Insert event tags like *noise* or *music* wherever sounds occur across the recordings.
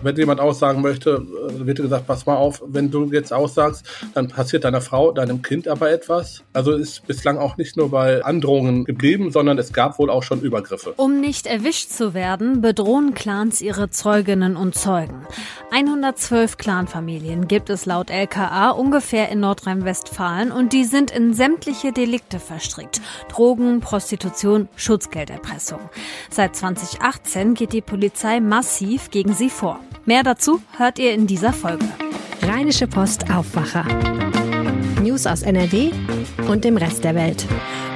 Wenn jemand aussagen möchte, äh, wird gesagt, pass mal auf, wenn du jetzt aussagst, dann passiert deiner Frau, deinem Kind aber etwas. Also ist bislang auch nicht nur bei Androhungen geblieben, sondern es gab wohl auch schon Übergriffe. Um nicht erwischt zu werden, bedrohen Clans ihre Zeuginnen und Zeugen. 112 Clanfamilien gibt es laut LKA ungefähr in Nordrhein-Westfalen und die sind in sämtliche Delikte verstrickt. Drogen, Prostitution, Schutzgelderpressung. Seit 2018 geht die Polizei massiv gegen sie vor. Mehr dazu hört ihr in dieser Folge. Rheinische Post Aufwacher. News aus NRW und dem Rest der Welt.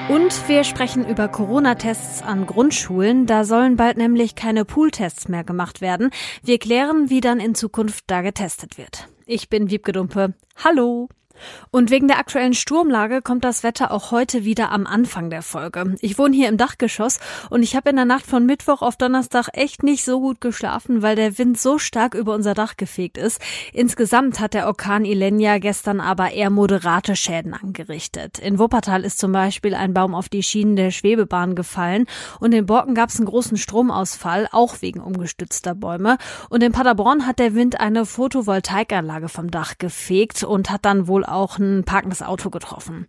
Und wir sprechen über Corona-Tests an Grundschulen. Da sollen bald nämlich keine Pooltests mehr gemacht werden. Wir klären, wie dann in Zukunft da getestet wird. Ich bin Wiebke Dumpe. Hallo! Und wegen der aktuellen Sturmlage kommt das Wetter auch heute wieder am Anfang der Folge. Ich wohne hier im Dachgeschoss und ich habe in der Nacht von Mittwoch auf Donnerstag echt nicht so gut geschlafen, weil der Wind so stark über unser Dach gefegt ist. Insgesamt hat der Orkan Ilenia gestern aber eher moderate Schäden angerichtet. In Wuppertal ist zum Beispiel ein Baum auf die Schienen der Schwebebahn gefallen und in Borken gab es einen großen Stromausfall, auch wegen umgestützter Bäume. Und in Paderborn hat der Wind eine Photovoltaikanlage vom Dach gefegt und hat dann wohl auch ein parkendes Auto getroffen.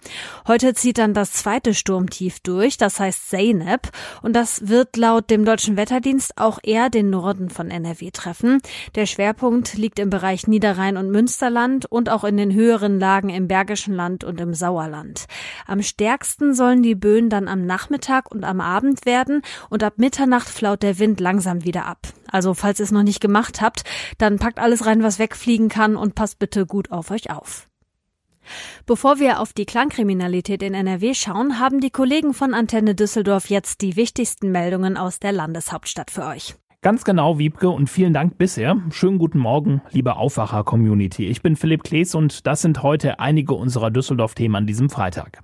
Heute zieht dann das zweite Sturmtief durch, das heißt Zeynep, und das wird laut dem deutschen Wetterdienst auch eher den Norden von NRW treffen. Der Schwerpunkt liegt im Bereich Niederrhein und Münsterland und auch in den höheren Lagen im Bergischen Land und im Sauerland. Am stärksten sollen die Böen dann am Nachmittag und am Abend werden und ab Mitternacht flaut der Wind langsam wieder ab. Also falls ihr es noch nicht gemacht habt, dann packt alles rein, was wegfliegen kann und passt bitte gut auf euch auf. Bevor wir auf die Klangkriminalität in NRW schauen, haben die Kollegen von Antenne Düsseldorf jetzt die wichtigsten Meldungen aus der Landeshauptstadt für euch. Ganz genau, Wiebke, und vielen Dank bisher. Schönen guten Morgen, liebe Aufwacher-Community. Ich bin Philipp Klees und das sind heute einige unserer Düsseldorf-Themen an diesem Freitag.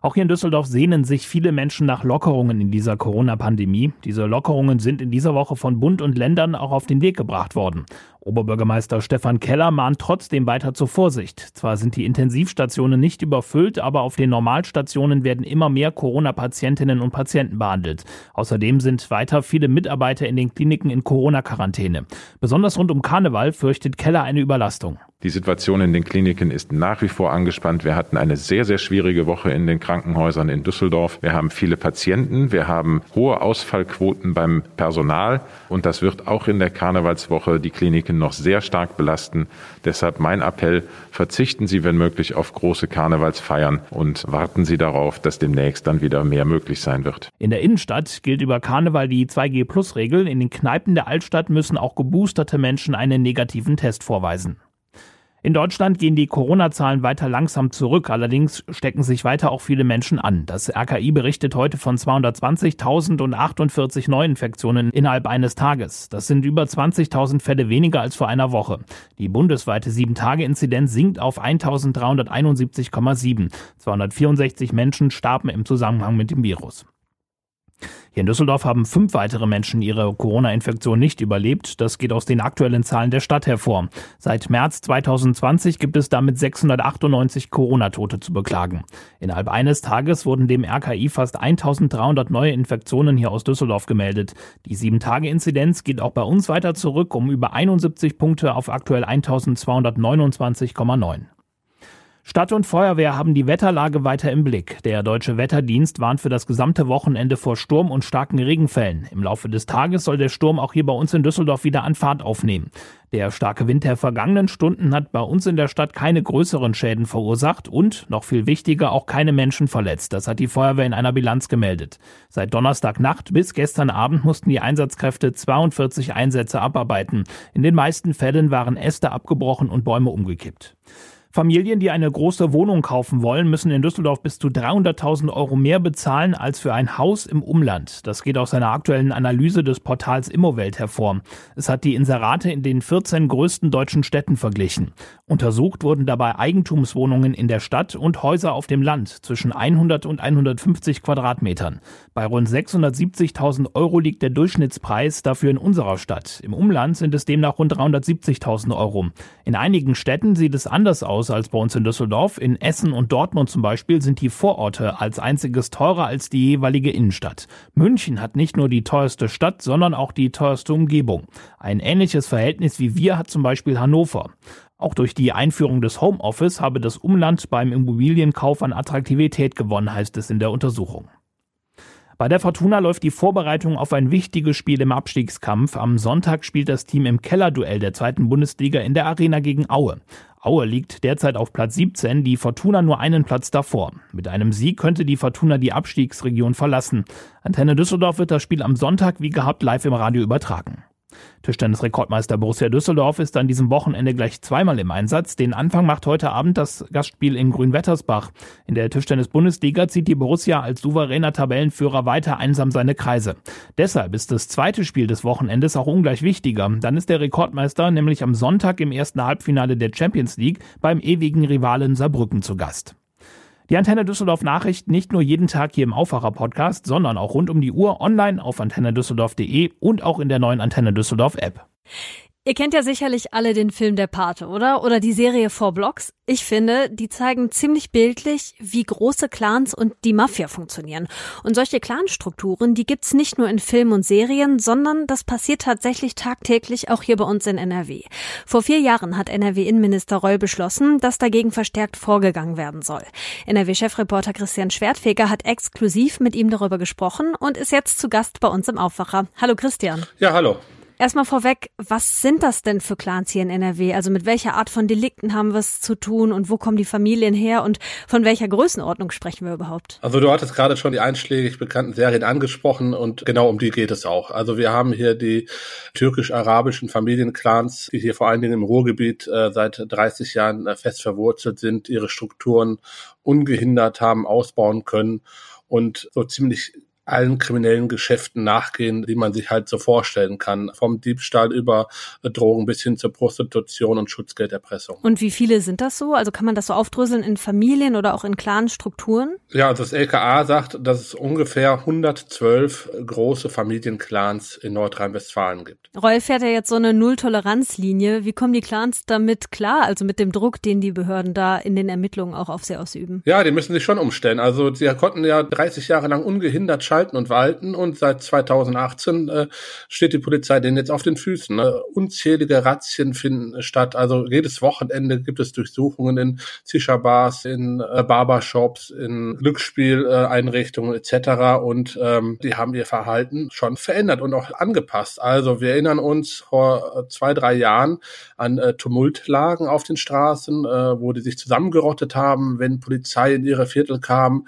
Auch hier in Düsseldorf sehnen sich viele Menschen nach Lockerungen in dieser Corona-Pandemie. Diese Lockerungen sind in dieser Woche von Bund und Ländern auch auf den Weg gebracht worden. Oberbürgermeister Stefan Keller mahnt trotzdem weiter zur Vorsicht. Zwar sind die Intensivstationen nicht überfüllt, aber auf den Normalstationen werden immer mehr Corona-Patientinnen und Patienten behandelt. Außerdem sind weiter viele Mitarbeiter in den Kliniken in Corona-Quarantäne. Besonders rund um Karneval fürchtet Keller eine Überlastung. Die Situation in den Kliniken ist nach wie vor angespannt. Wir hatten eine sehr, sehr schwierige Woche in den Krankenhäusern in Düsseldorf. Wir haben viele Patienten, wir haben hohe Ausfallquoten beim Personal und das wird auch in der Karnevalswoche die Kliniken noch sehr stark belasten. Deshalb mein Appell, verzichten Sie, wenn möglich, auf große Karnevalsfeiern und warten Sie darauf, dass demnächst dann wieder mehr möglich sein wird. In der Innenstadt gilt über Karneval die 2G-Plus-Regel. In den Kneipen der Altstadt müssen auch geboosterte Menschen einen negativen Test vorweisen. In Deutschland gehen die Corona-Zahlen weiter langsam zurück. Allerdings stecken sich weiter auch viele Menschen an. Das RKI berichtet heute von 220.048 Neuinfektionen innerhalb eines Tages. Das sind über 20.000 Fälle weniger als vor einer Woche. Die bundesweite 7-Tage-Inzidenz sinkt auf 1.371,7. 264 Menschen starben im Zusammenhang mit dem Virus. Hier in Düsseldorf haben fünf weitere Menschen ihre Corona-Infektion nicht überlebt. Das geht aus den aktuellen Zahlen der Stadt hervor. Seit März 2020 gibt es damit 698 Corona-Tote zu beklagen. Innerhalb eines Tages wurden dem RKI fast 1300 neue Infektionen hier aus Düsseldorf gemeldet. Die 7-Tage-Inzidenz geht auch bei uns weiter zurück um über 71 Punkte auf aktuell 1229,9. Stadt und Feuerwehr haben die Wetterlage weiter im Blick. Der deutsche Wetterdienst warnt für das gesamte Wochenende vor Sturm und starken Regenfällen. Im Laufe des Tages soll der Sturm auch hier bei uns in Düsseldorf wieder an Fahrt aufnehmen. Der starke Wind der vergangenen Stunden hat bei uns in der Stadt keine größeren Schäden verursacht und, noch viel wichtiger, auch keine Menschen verletzt. Das hat die Feuerwehr in einer Bilanz gemeldet. Seit Donnerstagnacht bis gestern Abend mussten die Einsatzkräfte 42 Einsätze abarbeiten. In den meisten Fällen waren Äste abgebrochen und Bäume umgekippt. Familien, die eine große Wohnung kaufen wollen, müssen in Düsseldorf bis zu 300.000 Euro mehr bezahlen als für ein Haus im Umland. Das geht aus einer aktuellen Analyse des Portals Immowelt hervor. Es hat die Inserate in den 14 größten deutschen Städten verglichen. Untersucht wurden dabei Eigentumswohnungen in der Stadt und Häuser auf dem Land zwischen 100 und 150 Quadratmetern. Bei rund 670.000 Euro liegt der Durchschnittspreis dafür in unserer Stadt. Im Umland sind es demnach rund 370.000 Euro. In einigen Städten sieht es anders aus aus als bei uns in Düsseldorf. In Essen und Dortmund zum Beispiel sind die Vororte als einziges teurer als die jeweilige Innenstadt. München hat nicht nur die teuerste Stadt, sondern auch die teuerste Umgebung. Ein ähnliches Verhältnis wie wir hat zum Beispiel Hannover. Auch durch die Einführung des Homeoffice habe das Umland beim Immobilienkauf an Attraktivität gewonnen, heißt es in der Untersuchung. Bei der Fortuna läuft die Vorbereitung auf ein wichtiges Spiel im Abstiegskampf. Am Sonntag spielt das Team im Kellerduell der zweiten Bundesliga in der Arena gegen Aue. Aue liegt derzeit auf Platz 17, die Fortuna nur einen Platz davor. Mit einem Sieg könnte die Fortuna die Abstiegsregion verlassen. Antenne Düsseldorf wird das Spiel am Sonntag wie gehabt live im Radio übertragen. Tischtennis-Rekordmeister Borussia Düsseldorf ist an diesem Wochenende gleich zweimal im Einsatz. Den Anfang macht heute Abend das Gastspiel in Grünwettersbach. In der Tischtennis-Bundesliga zieht die Borussia als souveräner Tabellenführer weiter einsam seine Kreise. Deshalb ist das zweite Spiel des Wochenendes auch ungleich wichtiger. Dann ist der Rekordmeister nämlich am Sonntag im ersten Halbfinale der Champions League beim ewigen Rivalen Saarbrücken zu Gast. Die Antenne Düsseldorf Nachrichten nicht nur jeden Tag hier im Aufwacher Podcast, sondern auch rund um die Uhr online auf antennedüsseldorf.de und auch in der neuen Antenne Düsseldorf App. Ihr kennt ja sicherlich alle den Film Der Pate, oder? Oder die Serie Four Blocks. Ich finde, die zeigen ziemlich bildlich, wie große Clans und die Mafia funktionieren. Und solche Clanstrukturen, die gibt's nicht nur in Filmen und Serien, sondern das passiert tatsächlich tagtäglich auch hier bei uns in NRW. Vor vier Jahren hat NRW-Innenminister Reul beschlossen, dass dagegen verstärkt vorgegangen werden soll. NRW-Chefreporter Christian Schwertfeger hat exklusiv mit ihm darüber gesprochen und ist jetzt zu Gast bei uns im Aufwacher. Hallo Christian. Ja, hallo. Erstmal vorweg, was sind das denn für Clans hier in NRW? Also mit welcher Art von Delikten haben wir es zu tun und wo kommen die Familien her und von welcher Größenordnung sprechen wir überhaupt? Also du hattest gerade schon die einschlägig bekannten Serien angesprochen und genau um die geht es auch. Also wir haben hier die türkisch-arabischen Familienclans, die hier vor allen Dingen im Ruhrgebiet äh, seit 30 Jahren äh, fest verwurzelt sind, ihre Strukturen ungehindert haben ausbauen können und so ziemlich allen kriminellen Geschäften nachgehen, die man sich halt so vorstellen kann. Vom Diebstahl über Drogen bis hin zur Prostitution und Schutzgelderpressung. Und wie viele sind das so? Also kann man das so aufdröseln in Familien oder auch in klaren Strukturen? Ja, also das LKA sagt, dass es ungefähr 112 große Familienclans in Nordrhein-Westfalen gibt. Roy fährt ja jetzt so eine Null-Toleranz-Linie. Wie kommen die Clans damit klar? Also mit dem Druck, den die Behörden da in den Ermittlungen auch auf sie ausüben? Ja, die müssen sich schon umstellen. Also sie konnten ja 30 Jahre lang ungehindert schalten und walten und seit 2018 äh, steht die Polizei denen jetzt auf den Füßen. Ne? Unzählige Razzien finden statt. Also jedes Wochenende gibt es Durchsuchungen in Shisha-Bars, in äh, Barbershops, in Glücksspieleinrichtungen äh, etc. Und ähm, die haben ihr Verhalten schon verändert und auch angepasst. Also wir erinnern uns vor zwei, drei Jahren an äh, Tumultlagen auf den Straßen, äh, wo die sich zusammengerottet haben, wenn Polizei in ihre Viertel kam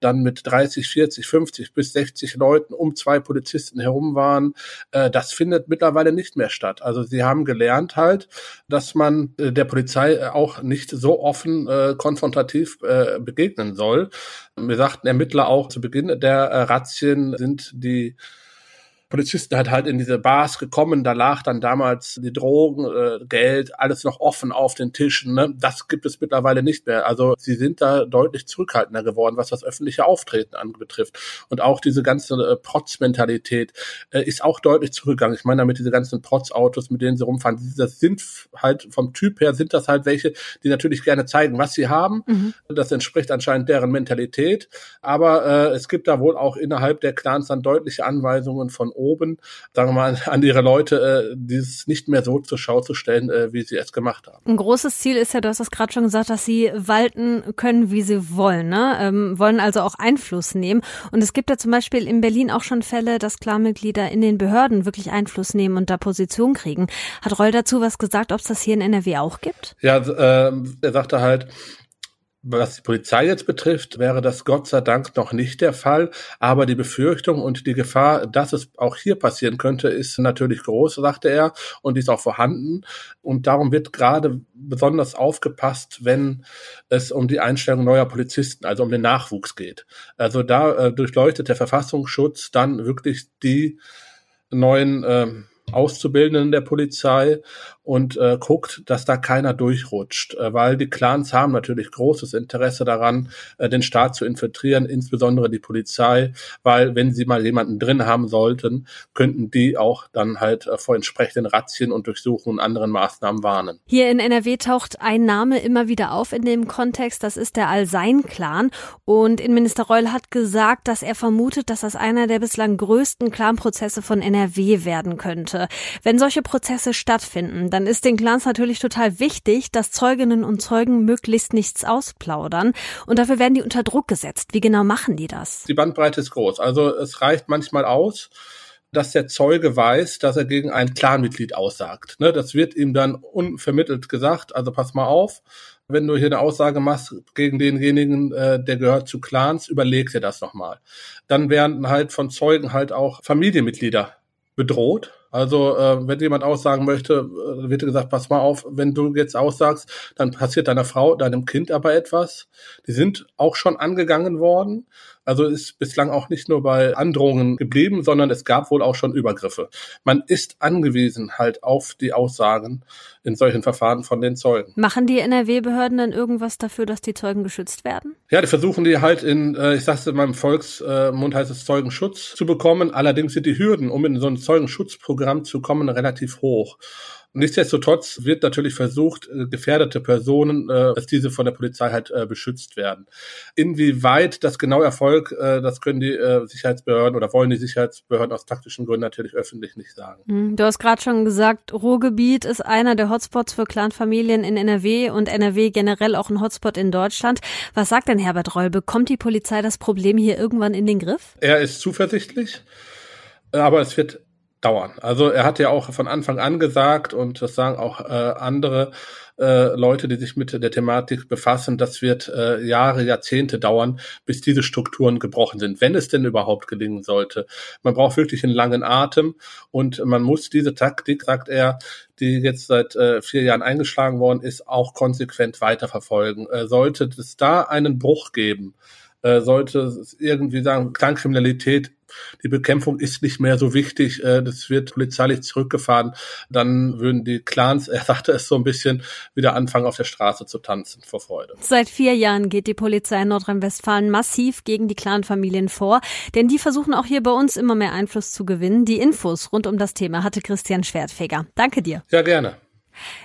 dann mit 30, 40, 50 bis 60 Leuten um zwei Polizisten herum waren. Äh, das findet mittlerweile nicht mehr statt. Also sie haben gelernt halt, dass man äh, der Polizei auch nicht so offen äh, konfrontativ äh, begegnen soll. Wir sagten Ermittler auch zu Beginn der äh, Razzien sind die Polizisten hat halt in diese Bars gekommen, da lag dann damals die Drogen, äh, Geld, alles noch offen auf den Tischen. Ne? Das gibt es mittlerweile nicht mehr. Also sie sind da deutlich zurückhaltender geworden, was das öffentliche Auftreten anbetrifft. Und auch diese ganze äh, Protz-Mentalität äh, ist auch deutlich zurückgegangen. Ich meine damit diese ganzen Protz-Autos, mit denen sie rumfahren, das sind halt vom Typ her sind das halt welche, die natürlich gerne zeigen, was sie haben. Mhm. Das entspricht anscheinend deren Mentalität. Aber äh, es gibt da wohl auch innerhalb der Clans dann deutliche Anweisungen von oben, sagen wir mal, an ihre Leute, äh, dieses nicht mehr so zur Schau zu stellen, äh, wie sie es gemacht haben. Ein großes Ziel ist ja, du hast es gerade schon gesagt, dass sie walten können, wie sie wollen, ne? Ähm, wollen also auch Einfluss nehmen. Und es gibt ja zum Beispiel in Berlin auch schon Fälle, dass Klarmitglieder in den Behörden wirklich Einfluss nehmen und da Position kriegen. Hat Reul dazu was gesagt, ob es das hier in NRW auch gibt? Ja, äh, er sagte halt, was die Polizei jetzt betrifft, wäre das Gott sei Dank noch nicht der Fall. Aber die Befürchtung und die Gefahr, dass es auch hier passieren könnte, ist natürlich groß, sagte er, und ist auch vorhanden. Und darum wird gerade besonders aufgepasst, wenn es um die Einstellung neuer Polizisten, also um den Nachwuchs geht. Also da äh, durchleuchtet der Verfassungsschutz dann wirklich die neuen äh, Auszubildenden der Polizei und äh, guckt, dass da keiner durchrutscht, äh, weil die Clans haben natürlich großes Interesse daran, äh, den Staat zu infiltrieren, insbesondere die Polizei, weil wenn sie mal jemanden drin haben sollten, könnten die auch dann halt äh, vor entsprechenden Razzien und Durchsuchungen und anderen Maßnahmen warnen. Hier in NRW taucht ein Name immer wieder auf in dem Kontext, das ist der Al-Sein-Clan und Innenminister Reul hat gesagt, dass er vermutet, dass das einer der bislang größten Clanprozesse von NRW werden könnte. Wenn solche Prozesse stattfinden, dann ist den Clans natürlich total wichtig, dass Zeuginnen und Zeugen möglichst nichts ausplaudern. Und dafür werden die unter Druck gesetzt. Wie genau machen die das? Die Bandbreite ist groß. Also es reicht manchmal aus, dass der Zeuge weiß, dass er gegen ein Clanmitglied aussagt. Ne, das wird ihm dann unvermittelt gesagt, also pass mal auf, wenn du hier eine Aussage machst gegen denjenigen, äh, der gehört zu Clans, überleg dir das nochmal. Dann werden halt von Zeugen halt auch Familienmitglieder bedroht. Also äh, wenn jemand aussagen möchte, äh, wird gesagt, pass mal auf, wenn du jetzt aussagst, dann passiert deiner Frau, deinem Kind aber etwas. Die sind auch schon angegangen worden. Also ist bislang auch nicht nur bei Androhungen geblieben, sondern es gab wohl auch schon Übergriffe. Man ist angewiesen halt auf die Aussagen in solchen Verfahren von den Zeugen. Machen die NRW-Behörden dann irgendwas dafür, dass die Zeugen geschützt werden? Ja, die versuchen die halt in, äh, ich sag's in meinem Volksmund heißt es Zeugenschutz zu bekommen. Allerdings sind die Hürden, um in so ein Zeugenschutzprogramm zu kommen, relativ hoch. Nichtsdestotrotz wird natürlich versucht, äh, gefährdete Personen, äh, dass diese von der Polizei halt äh, beschützt werden. Inwieweit das genau Erfolg, das können die Sicherheitsbehörden oder wollen die Sicherheitsbehörden aus taktischen Gründen natürlich öffentlich nicht sagen. Hm, du hast gerade schon gesagt, Ruhrgebiet ist einer der Hotspots für Clanfamilien in NRW und NRW generell auch ein Hotspot in Deutschland. Was sagt denn Herbert Reul? Bekommt die Polizei das Problem hier irgendwann in den Griff? Er ist zuversichtlich, aber es wird dauern. Also er hat ja auch von Anfang an gesagt, und das sagen auch äh, andere äh, Leute, die sich mit der Thematik befassen, das wird äh, Jahre, Jahrzehnte dauern, bis diese Strukturen gebrochen sind, wenn es denn überhaupt gelingen sollte. Man braucht wirklich einen langen Atem und man muss diese Taktik, sagt er, die jetzt seit äh, vier Jahren eingeschlagen worden ist, auch konsequent weiterverfolgen. Äh, sollte es da einen Bruch geben, äh, sollte es irgendwie sagen, Klangkriminalität die Bekämpfung ist nicht mehr so wichtig, äh, das wird polizeilich zurückgefahren, dann würden die Clans, *laughs* er sagte es so ein bisschen, wieder anfangen auf der Straße zu tanzen vor Freude. Seit vier Jahren geht die Polizei in Nordrhein-Westfalen massiv gegen die Clanfamilien vor, denn die versuchen auch hier bei uns immer mehr Einfluss zu gewinnen. Die Infos rund um das Thema hatte Christian Schwertfeger. Danke dir. Ja, gerne.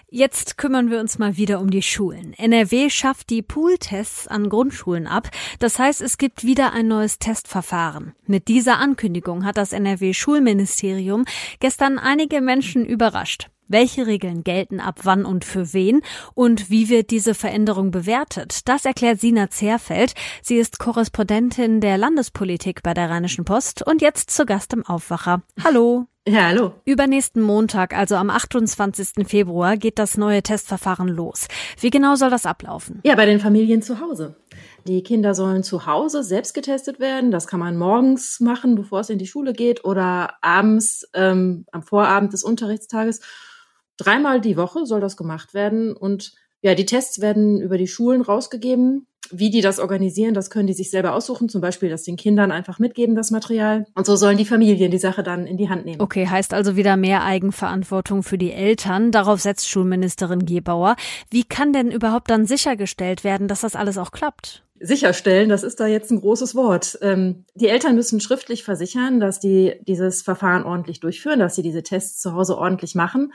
Jetzt kümmern wir uns mal wieder um die Schulen. NRW schafft die Pooltests an Grundschulen ab. Das heißt, es gibt wieder ein neues Testverfahren. Mit dieser Ankündigung hat das NRW Schulministerium gestern einige Menschen überrascht. Welche Regeln gelten ab wann und für wen? Und wie wird diese Veränderung bewertet? Das erklärt Sina Zerfeld. Sie ist Korrespondentin der Landespolitik bei der Rheinischen Post und jetzt zu Gast im Aufwacher. Hallo. Ja, hallo. Übernächsten Montag, also am 28. Februar, geht das neue Testverfahren los. Wie genau soll das ablaufen? Ja, bei den Familien zu Hause. Die Kinder sollen zu Hause selbst getestet werden. Das kann man morgens machen, bevor es in die Schule geht, oder abends ähm, am Vorabend des Unterrichtstages. Dreimal die Woche soll das gemacht werden. Und ja, die Tests werden über die Schulen rausgegeben. Wie die das organisieren, das können die sich selber aussuchen. Zum Beispiel, dass den Kindern einfach mitgeben, das Material. Und so sollen die Familien die Sache dann in die Hand nehmen. Okay, heißt also wieder mehr Eigenverantwortung für die Eltern. Darauf setzt Schulministerin Gebauer. Wie kann denn überhaupt dann sichergestellt werden, dass das alles auch klappt? sicherstellen, das ist da jetzt ein großes Wort. Ähm, die Eltern müssen schriftlich versichern, dass die dieses Verfahren ordentlich durchführen, dass sie diese Tests zu Hause ordentlich machen.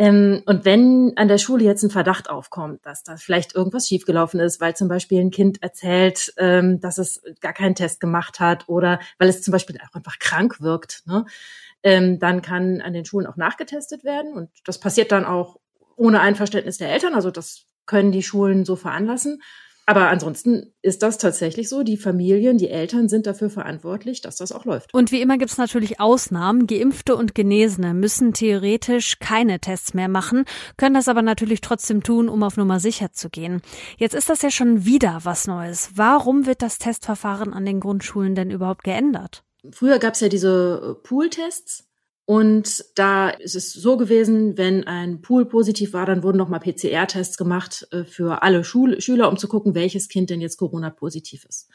Ähm, und wenn an der Schule jetzt ein Verdacht aufkommt, dass da vielleicht irgendwas schiefgelaufen ist, weil zum Beispiel ein Kind erzählt, ähm, dass es gar keinen Test gemacht hat oder weil es zum Beispiel auch einfach krank wirkt, ne, ähm, dann kann an den Schulen auch nachgetestet werden. Und das passiert dann auch ohne Einverständnis der Eltern. Also das können die Schulen so veranlassen. Aber ansonsten ist das tatsächlich so. Die Familien, die Eltern sind dafür verantwortlich, dass das auch läuft. Und wie immer gibt es natürlich Ausnahmen. Geimpfte und Genesene müssen theoretisch keine Tests mehr machen, können das aber natürlich trotzdem tun, um auf Nummer sicher zu gehen. Jetzt ist das ja schon wieder was Neues. Warum wird das Testverfahren an den Grundschulen denn überhaupt geändert? Früher gab es ja diese äh, Pool-Tests. Und da ist es so gewesen, wenn ein Pool positiv war, dann wurden nochmal PCR-Tests gemacht äh, für alle Schul Schüler, um zu gucken, welches Kind denn jetzt Corona-positiv ist.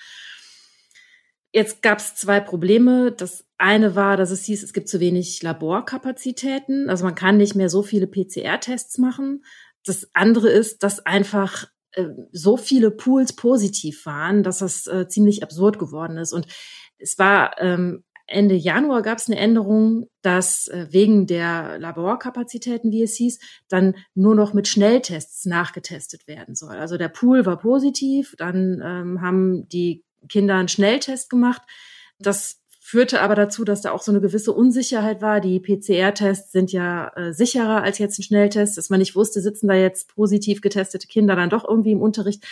Jetzt gab es zwei Probleme. Das eine war, dass es hieß, es gibt zu wenig Laborkapazitäten. Also man kann nicht mehr so viele PCR-Tests machen. Das andere ist, dass einfach äh, so viele Pools positiv waren, dass das äh, ziemlich absurd geworden ist. Und es war ähm, Ende Januar gab es eine Änderung, dass äh, wegen der Laborkapazitäten, wie es hieß, dann nur noch mit Schnelltests nachgetestet werden soll. Also der Pool war positiv, dann ähm, haben die Kinder einen Schnelltest gemacht. Das führte aber dazu, dass da auch so eine gewisse Unsicherheit war. Die PCR-Tests sind ja äh, sicherer als jetzt ein Schnelltest, dass man nicht wusste, sitzen da jetzt positiv getestete Kinder dann doch irgendwie im Unterricht.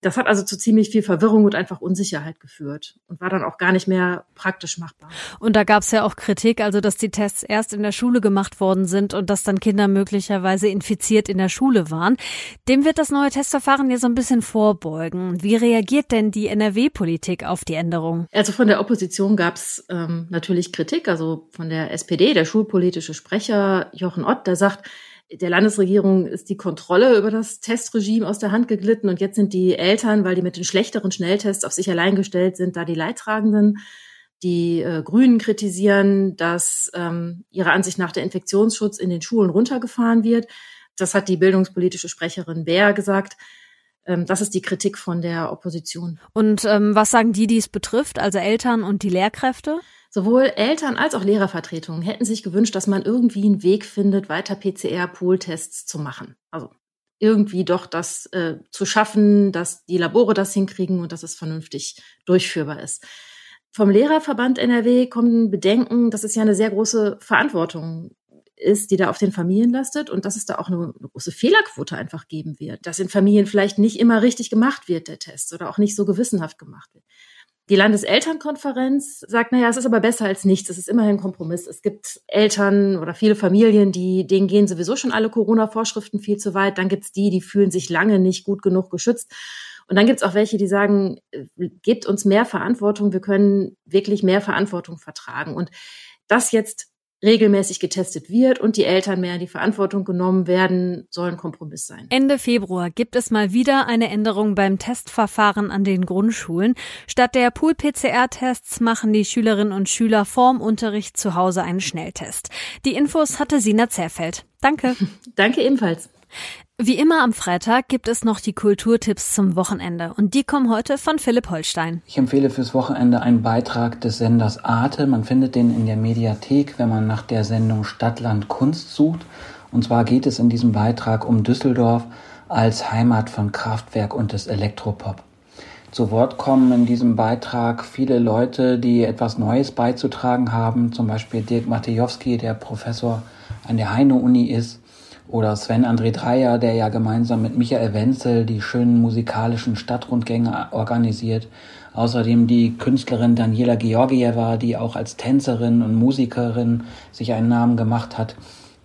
Das hat also zu ziemlich viel Verwirrung und einfach Unsicherheit geführt und war dann auch gar nicht mehr praktisch machbar. Und da gab es ja auch Kritik, also dass die Tests erst in der Schule gemacht worden sind und dass dann Kinder möglicherweise infiziert in der Schule waren. Dem wird das neue Testverfahren ja so ein bisschen vorbeugen. Wie reagiert denn die NRW-Politik auf die Änderung? Also von der Opposition gab es ähm, natürlich Kritik, also von der SPD, der schulpolitische Sprecher Jochen Ott, der sagt, der Landesregierung ist die Kontrolle über das Testregime aus der Hand geglitten und jetzt sind die Eltern, weil die mit den schlechteren Schnelltests auf sich allein gestellt sind, da die Leidtragenden. Die äh, Grünen kritisieren, dass ähm, ihrer Ansicht nach der Infektionsschutz in den Schulen runtergefahren wird. Das hat die bildungspolitische Sprecherin Bär gesagt. Ähm, das ist die Kritik von der Opposition. Und ähm, was sagen die, die es betrifft, also Eltern und die Lehrkräfte? Sowohl Eltern als auch Lehrervertretungen hätten sich gewünscht, dass man irgendwie einen Weg findet, weiter PCR-Pool-Tests zu machen. Also irgendwie doch das äh, zu schaffen, dass die Labore das hinkriegen und dass es vernünftig durchführbar ist. Vom Lehrerverband NRW kommen Bedenken, dass es ja eine sehr große Verantwortung ist, die da auf den Familien lastet und dass es da auch eine, eine, große Fehlerquote einfach geben wird, dass in Familien vielleicht nicht immer richtig gemacht wird, der Test, oder auch nicht so gewissenhaft gemacht wird. Die Landeselternkonferenz sagt, naja, es ist aber besser als nichts. Es ist immerhin ein Kompromiss. Es gibt Eltern oder viele Familien, die, denen gehen sowieso schon alle Corona-Vorschriften viel zu weit. Dann gibt's die, die fühlen sich lange nicht gut genug geschützt. Und dann gibt's auch welche, die sagen, gebt uns mehr Verantwortung. Wir können wirklich mehr Verantwortung vertragen. Und das jetzt regelmäßig getestet wird und die Eltern mehr in die Verantwortung genommen werden, soll ein Kompromiss sein. Ende Februar gibt es mal wieder eine Änderung beim Testverfahren an den Grundschulen. Statt der Pool-PCR-Tests machen die Schülerinnen und Schüler vorm Unterricht zu Hause einen Schnelltest. Die Infos hatte Sina Zerfeld. Danke. *laughs* Danke ebenfalls. Wie immer am Freitag gibt es noch die Kulturtipps zum Wochenende und die kommen heute von Philipp Holstein. Ich empfehle fürs Wochenende einen Beitrag des Senders Arte. Man findet den in der Mediathek, wenn man nach der Sendung Stadtland Kunst sucht. Und zwar geht es in diesem Beitrag um Düsseldorf als Heimat von Kraftwerk und des Elektropop. Zu Wort kommen in diesem Beitrag viele Leute, die etwas Neues beizutragen haben, zum Beispiel Dirk Matejowski, der Professor an der Heine-Uni ist, oder Sven André Dreier, der ja gemeinsam mit Michael Wenzel die schönen musikalischen Stadtrundgänge organisiert. Außerdem die Künstlerin Daniela Georgieva, die auch als Tänzerin und Musikerin sich einen Namen gemacht hat.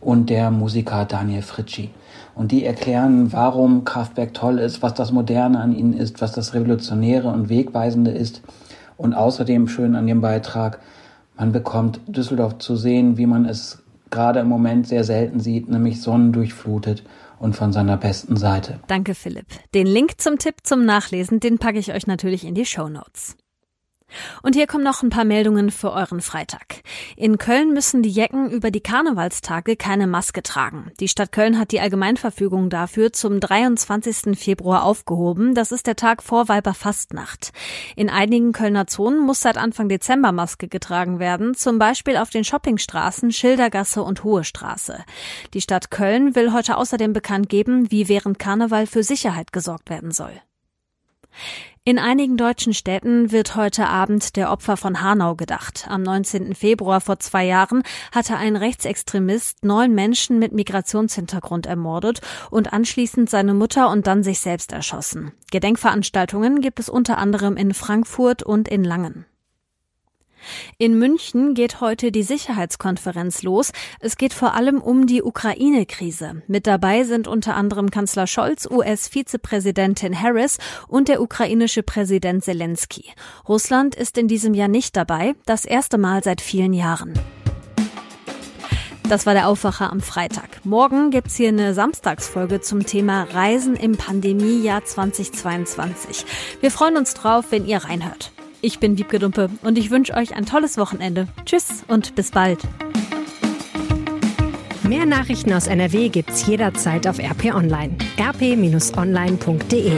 Und der Musiker Daniel Fritschi. Und die erklären, warum Kraftwerk toll ist, was das Moderne an ihnen ist, was das Revolutionäre und Wegweisende ist. Und außerdem schön an dem Beitrag, man bekommt Düsseldorf zu sehen, wie man es gerade im Moment sehr selten sieht, nämlich sonnendurchflutet und von seiner besten Seite. Danke, Philipp. Den Link zum Tipp zum Nachlesen, den packe ich euch natürlich in die Show Notes. Und hier kommen noch ein paar Meldungen für euren Freitag. In Köln müssen die Jecken über die Karnevalstage keine Maske tragen. Die Stadt Köln hat die Allgemeinverfügung dafür zum 23. Februar aufgehoben. Das ist der Tag vor Weiberfastnacht. In einigen Kölner Zonen muss seit Anfang Dezember Maske getragen werden, zum Beispiel auf den Shoppingstraßen Schildergasse und Hohe Straße. Die Stadt Köln will heute außerdem bekannt geben, wie während Karneval für Sicherheit gesorgt werden soll. In einigen deutschen Städten wird heute Abend der Opfer von Hanau gedacht. Am 19. Februar vor zwei Jahren hatte ein Rechtsextremist neun Menschen mit Migrationshintergrund ermordet und anschließend seine Mutter und dann sich selbst erschossen. Gedenkveranstaltungen gibt es unter anderem in Frankfurt und in Langen. In München geht heute die Sicherheitskonferenz los. Es geht vor allem um die Ukraine-Krise. Mit dabei sind unter anderem Kanzler Scholz, US-Vizepräsidentin Harris und der ukrainische Präsident Zelensky. Russland ist in diesem Jahr nicht dabei, das erste Mal seit vielen Jahren. Das war der Aufwacher am Freitag. Morgen gibt's hier eine Samstagsfolge zum Thema Reisen im Pandemiejahr 2022. Wir freuen uns drauf, wenn ihr reinhört. Ich bin Wiebke Dumpe und ich wünsche euch ein tolles Wochenende. Tschüss und bis bald. Mehr Nachrichten aus NRW gibt's jederzeit auf RP Online. rp-online.de